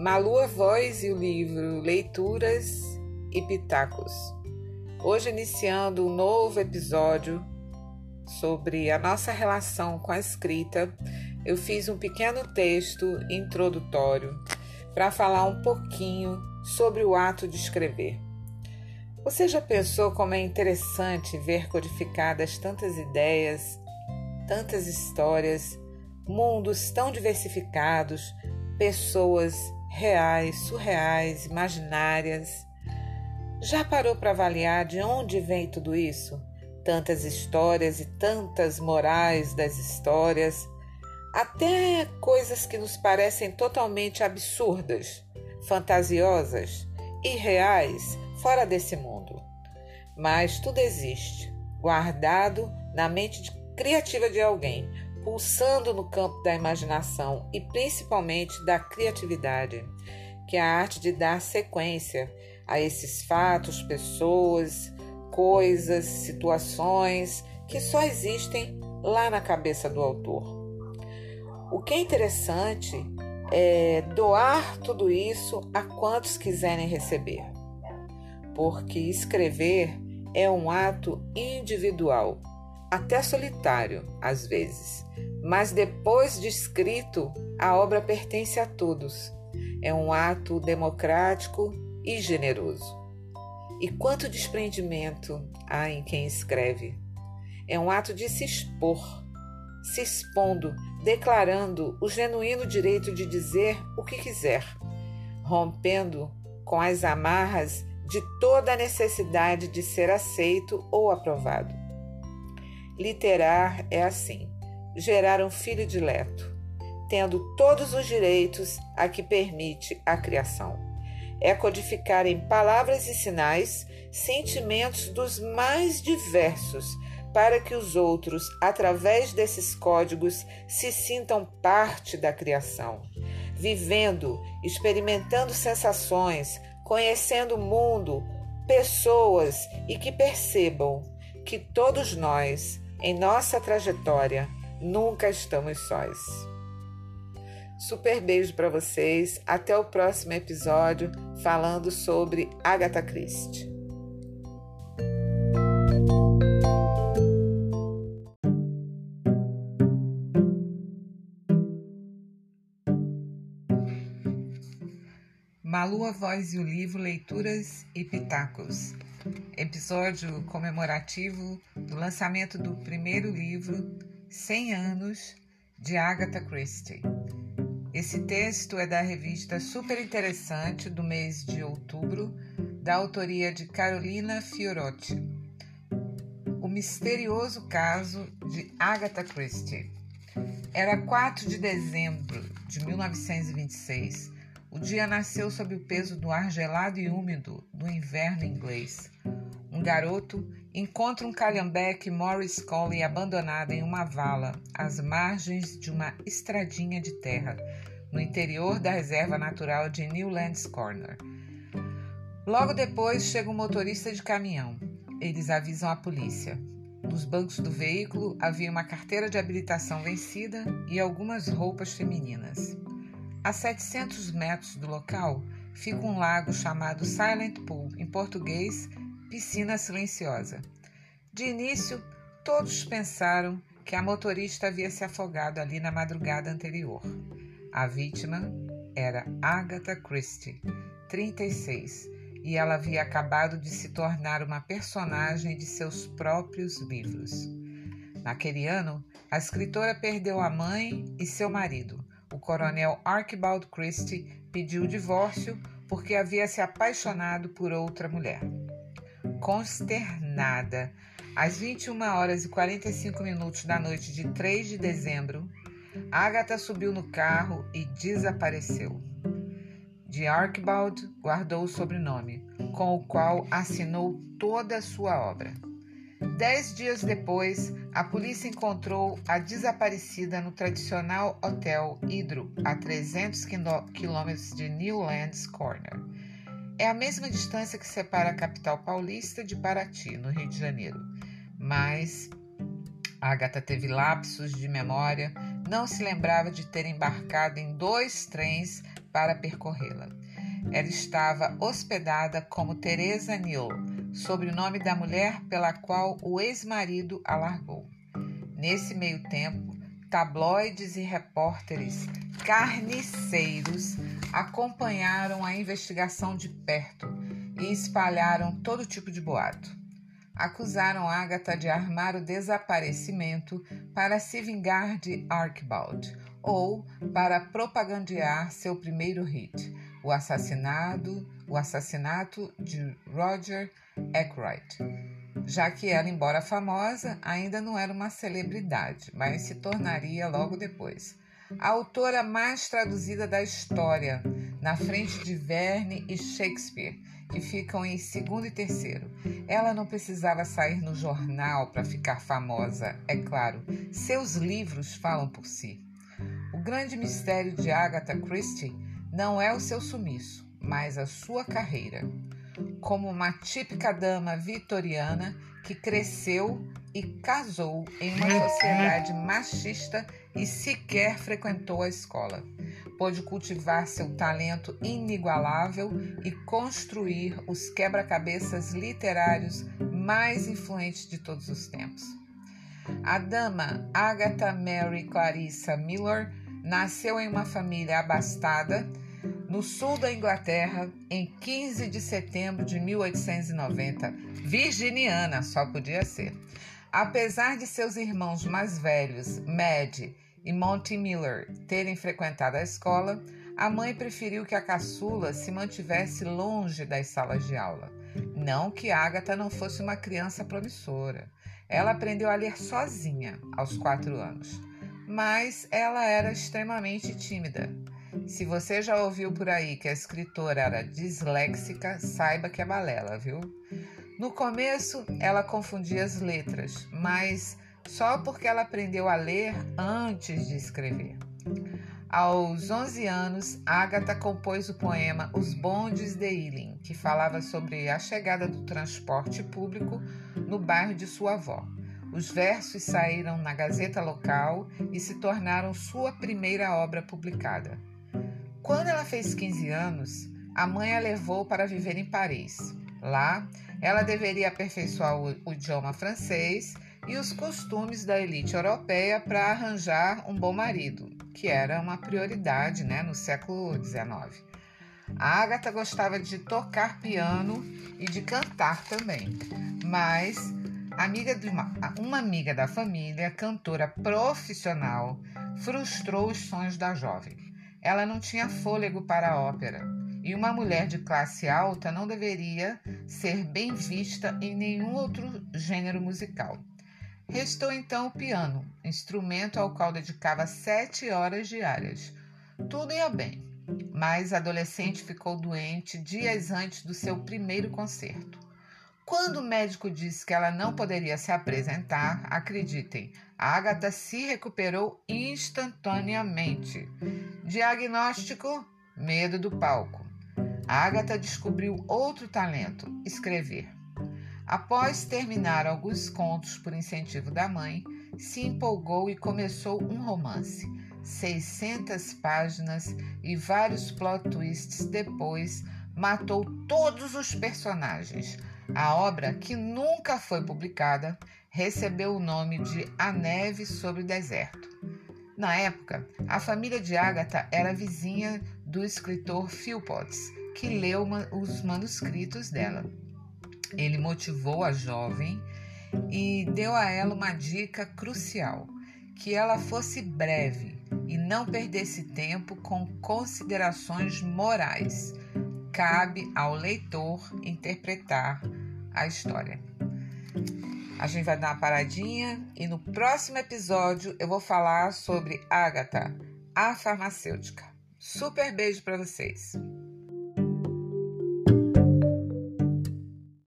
Malu a voz e o livro Leituras e Pitacos. Hoje iniciando um novo episódio sobre a nossa relação com a escrita, eu fiz um pequeno texto introdutório para falar um pouquinho sobre o ato de escrever. Você já pensou como é interessante ver codificadas tantas ideias, tantas histórias, mundos tão diversificados, pessoas reais, surreais, imaginárias? Já parou para avaliar de onde vem tudo isso? Tantas histórias e tantas morais das histórias, até coisas que nos parecem totalmente absurdas, fantasiosas, irreais, fora desse mundo. Mas tudo existe, guardado na mente criativa de alguém, pulsando no campo da imaginação e principalmente da criatividade, que é a arte de dar sequência a esses fatos, pessoas, coisas, situações que só existem lá na cabeça do autor. O que é interessante é doar tudo isso a quantos quiserem receber porque escrever é um ato individual, até solitário às vezes, mas depois de escrito, a obra pertence a todos. É um ato democrático e generoso. E quanto desprendimento há em quem escreve? É um ato de se expor, se expondo, declarando o genuíno direito de dizer o que quiser, rompendo com as amarras de toda a necessidade de ser aceito ou aprovado. Literar é assim: gerar um filho dileto, tendo todos os direitos a que permite a criação. É codificar em palavras e sinais sentimentos dos mais diversos, para que os outros, através desses códigos, se sintam parte da criação, vivendo, experimentando sensações, conhecendo o mundo, pessoas e que percebam que todos nós, em nossa trajetória, nunca estamos sós. Super beijo para vocês. Até o próximo episódio falando sobre Agatha Christie. Malu a Voz e o Livro Leituras e Pitacos. Episódio comemorativo do lançamento do primeiro livro 100 anos de Agatha Christie. Esse texto é da revista Super Interessante do mês de outubro, da autoria de Carolina Fiorotti. O misterioso caso de Agatha Christie. Era 4 de dezembro de 1926 o dia nasceu sob o peso do ar gelado e úmido do inverno inglês. Um garoto encontra um calhambeque Morris Colley abandonado em uma vala às margens de uma estradinha de terra, no interior da reserva natural de Newlands Corner. Logo depois chega um motorista de caminhão. Eles avisam a polícia. Nos bancos do veículo havia uma carteira de habilitação vencida e algumas roupas femininas. A 700 metros do local fica um lago chamado Silent Pool, em português, piscina silenciosa. De início, todos pensaram que a motorista havia se afogado ali na madrugada anterior. A vítima era Agatha Christie, 36, e ela havia acabado de se tornar uma personagem de seus próprios livros. Naquele ano, a escritora perdeu a mãe e seu marido o coronel Archibald Christie pediu o divórcio porque havia se apaixonado por outra mulher. Consternada, às 21 horas e 45 minutos da noite de 3 de dezembro, Agatha subiu no carro e desapareceu. De Archibald guardou o sobrenome, com o qual assinou toda a sua obra. Dez dias depois, a polícia encontrou a desaparecida no tradicional Hotel Hidro, a 300 quilômetros de Newlands Corner. É a mesma distância que separa a capital paulista de Paraty, no Rio de Janeiro. Mas Agatha teve lapsos de memória, não se lembrava de ter embarcado em dois trens para percorrê-la. Ela estava hospedada como Teresa Neal, sobrenome da mulher pela qual o ex-marido a largou. Nesse meio tempo, tabloides e repórteres carniceiros acompanharam a investigação de perto e espalharam todo tipo de boato. Acusaram Agatha de armar o desaparecimento para se vingar de Archibald ou para propagandear seu primeiro hit, o assassinato, o assassinato de Roger Ackroyd. Já que ela, embora famosa, ainda não era uma celebridade, mas se tornaria logo depois a autora mais traduzida da história, na frente de Verne e Shakespeare, que ficam em segundo e terceiro. Ela não precisava sair no jornal para ficar famosa, é claro. Seus livros falam por si. O grande mistério de Agatha Christie não é o seu sumiço, mas a sua carreira. Como uma típica dama vitoriana que cresceu e casou em uma sociedade machista e sequer frequentou a escola. Pôde cultivar seu talento inigualável e construir os quebra-cabeças literários mais influentes de todos os tempos. A dama Agatha Mary Clarissa Miller nasceu em uma família abastada no sul da Inglaterra em 15 de setembro de 1890. Virginiana, só podia ser. Apesar de seus irmãos mais velhos, Mad e Monty Miller, terem frequentado a escola, a mãe preferiu que a caçula se mantivesse longe das salas de aula. Não que Agatha não fosse uma criança promissora. Ela aprendeu a ler sozinha aos quatro anos, mas ela era extremamente tímida. Se você já ouviu por aí que a escritora era disléxica, saiba que é balela, viu? No começo, ela confundia as letras, mas só porque ela aprendeu a ler antes de escrever. Aos 11 anos, Agatha compôs o poema Os Bondes de Ealing, que falava sobre a chegada do transporte público no bairro de sua avó. Os versos saíram na Gazeta local e se tornaram sua primeira obra publicada. Quando ela fez 15 anos, a mãe a levou para viver em Paris. Lá, ela deveria aperfeiçoar o, o idioma francês e os costumes da elite europeia para arranjar um bom marido, que era uma prioridade né, no século XIX. A Agatha gostava de tocar piano e de cantar também, mas amiga de uma, uma amiga da família, cantora profissional, frustrou os sonhos da jovem. Ela não tinha fôlego para a ópera e uma mulher de classe alta não deveria ser bem vista em nenhum outro gênero musical. Restou então o piano, instrumento ao qual dedicava sete horas diárias. Tudo ia bem, mas a adolescente ficou doente dias antes do seu primeiro concerto. Quando o médico disse que ela não poderia se apresentar, acreditem, Agatha se recuperou instantaneamente. Diagnóstico: medo do palco. Agatha descobriu outro talento: escrever. Após terminar alguns contos por incentivo da mãe, se empolgou e começou um romance. 600 páginas e vários plot twists depois, matou todos os personagens. A obra, que nunca foi publicada, recebeu o nome de A Neve sobre o Deserto. Na época, a família de Agatha era vizinha do escritor Philpotts, que leu os manuscritos dela. Ele motivou a jovem e deu a ela uma dica crucial: que ela fosse breve e não perdesse tempo com considerações morais. Cabe ao leitor interpretar a história. A gente vai dar uma paradinha e no próximo episódio eu vou falar sobre Agatha, a farmacêutica. Super beijo para vocês.